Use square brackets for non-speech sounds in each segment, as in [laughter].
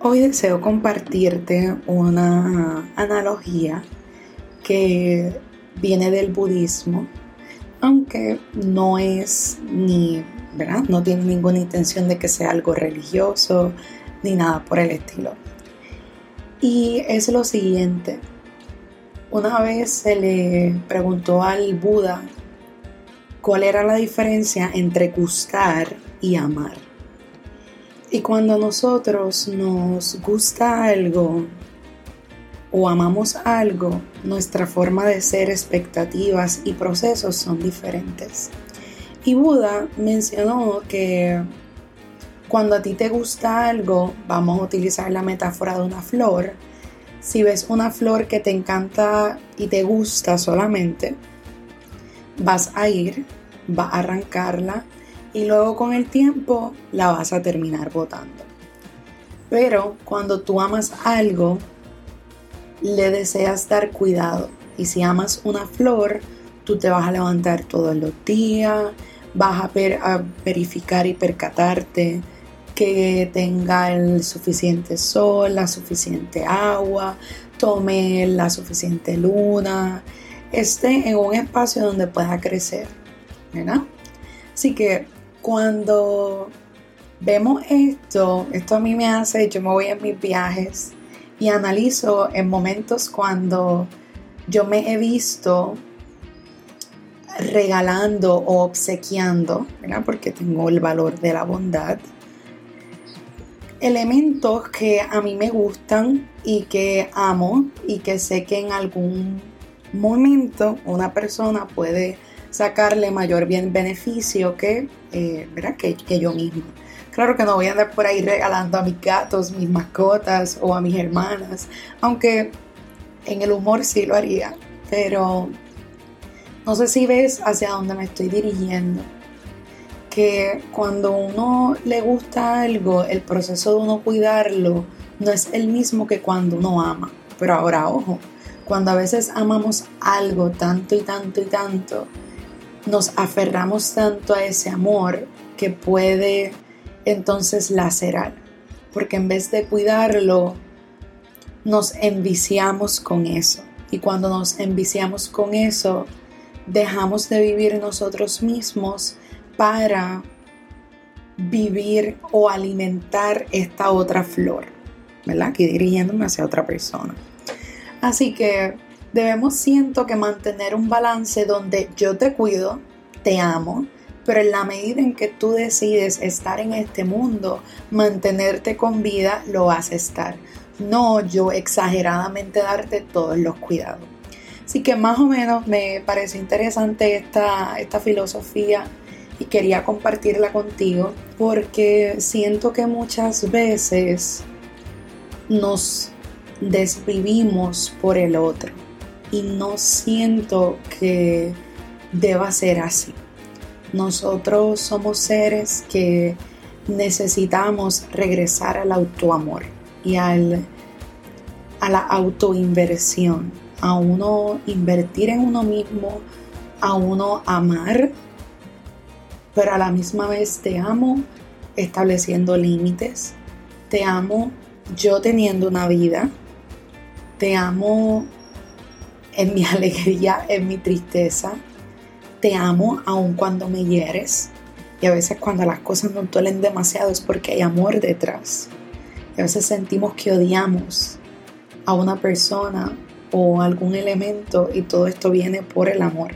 Hoy deseo compartirte una analogía que viene del budismo, aunque no es ni, ¿verdad? No tiene ninguna intención de que sea algo religioso ni nada por el estilo. Y es lo siguiente. Una vez se le preguntó al Buda cuál era la diferencia entre gustar y amar. Y cuando nosotros nos gusta algo o amamos algo, nuestra forma de ser, expectativas y procesos son diferentes. Y Buda mencionó que cuando a ti te gusta algo, vamos a utilizar la metáfora de una flor, si ves una flor que te encanta y te gusta solamente, vas a ir, vas a arrancarla y luego con el tiempo la vas a terminar botando. Pero cuando tú amas algo, le deseas dar cuidado. Y si amas una flor, tú te vas a levantar todos los días, vas a, a verificar y percatarte que tenga el suficiente sol, la suficiente agua, tome la suficiente luna, esté en un espacio donde pueda crecer, ¿verdad? Así que cuando vemos esto, esto a mí me hace, yo me voy en mis viajes y analizo en momentos cuando yo me he visto regalando o obsequiando, ¿verdad? porque tengo el valor de la bondad, elementos que a mí me gustan y que amo y que sé que en algún momento una persona puede sacarle mayor bien beneficio que, eh, Que, que yo mismo. Claro que no voy a andar por ahí regalando a mis gatos, mis mascotas o a mis hermanas, aunque en el humor sí lo haría, pero no sé si ves hacia dónde me estoy dirigiendo. Que cuando uno le gusta algo, el proceso de uno cuidarlo no es el mismo que cuando uno ama. Pero ahora, ojo, cuando a veces amamos algo tanto y tanto y tanto, nos aferramos tanto a ese amor que puede entonces lacerar, porque en vez de cuidarlo, nos enviciamos con eso. Y cuando nos enviciamos con eso, dejamos de vivir nosotros mismos para vivir o alimentar esta otra flor, ¿verdad? Que dirigiéndome hacia otra persona. Así que debemos siento que mantener un balance donde yo te cuido, te amo, pero en la medida en que tú decides estar en este mundo, mantenerte con vida, lo vas a estar. No yo exageradamente darte todos los cuidados. Así que más o menos me parece interesante esta, esta filosofía y quería compartirla contigo porque siento que muchas veces nos desvivimos por el otro y no siento que deba ser así. Nosotros somos seres que necesitamos regresar al autoamor y al, a la autoinversión, a uno invertir en uno mismo, a uno amar, pero a la misma vez te amo estableciendo límites, te amo yo teniendo una vida, te amo en mi [laughs] alegría, en mi tristeza. Te amo aun cuando me hieres. Y a veces cuando las cosas nos duelen demasiado es porque hay amor detrás. Y a veces sentimos que odiamos a una persona o algún elemento y todo esto viene por el amor.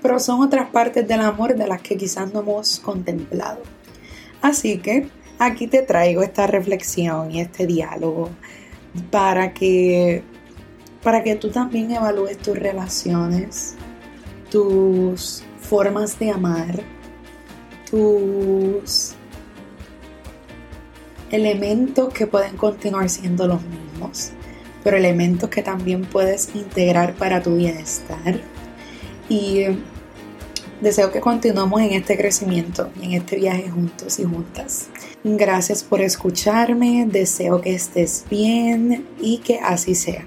Pero son otras partes del amor de las que quizás no hemos contemplado. Así que aquí te traigo esta reflexión y este diálogo para que para que tú también evalúes tus relaciones, tus formas de amar, tus elementos que pueden continuar siendo los mismos, pero elementos que también puedes integrar para tu bienestar. Y deseo que continuemos en este crecimiento y en este viaje juntos y juntas. Gracias por escucharme, deseo que estés bien y que así sea.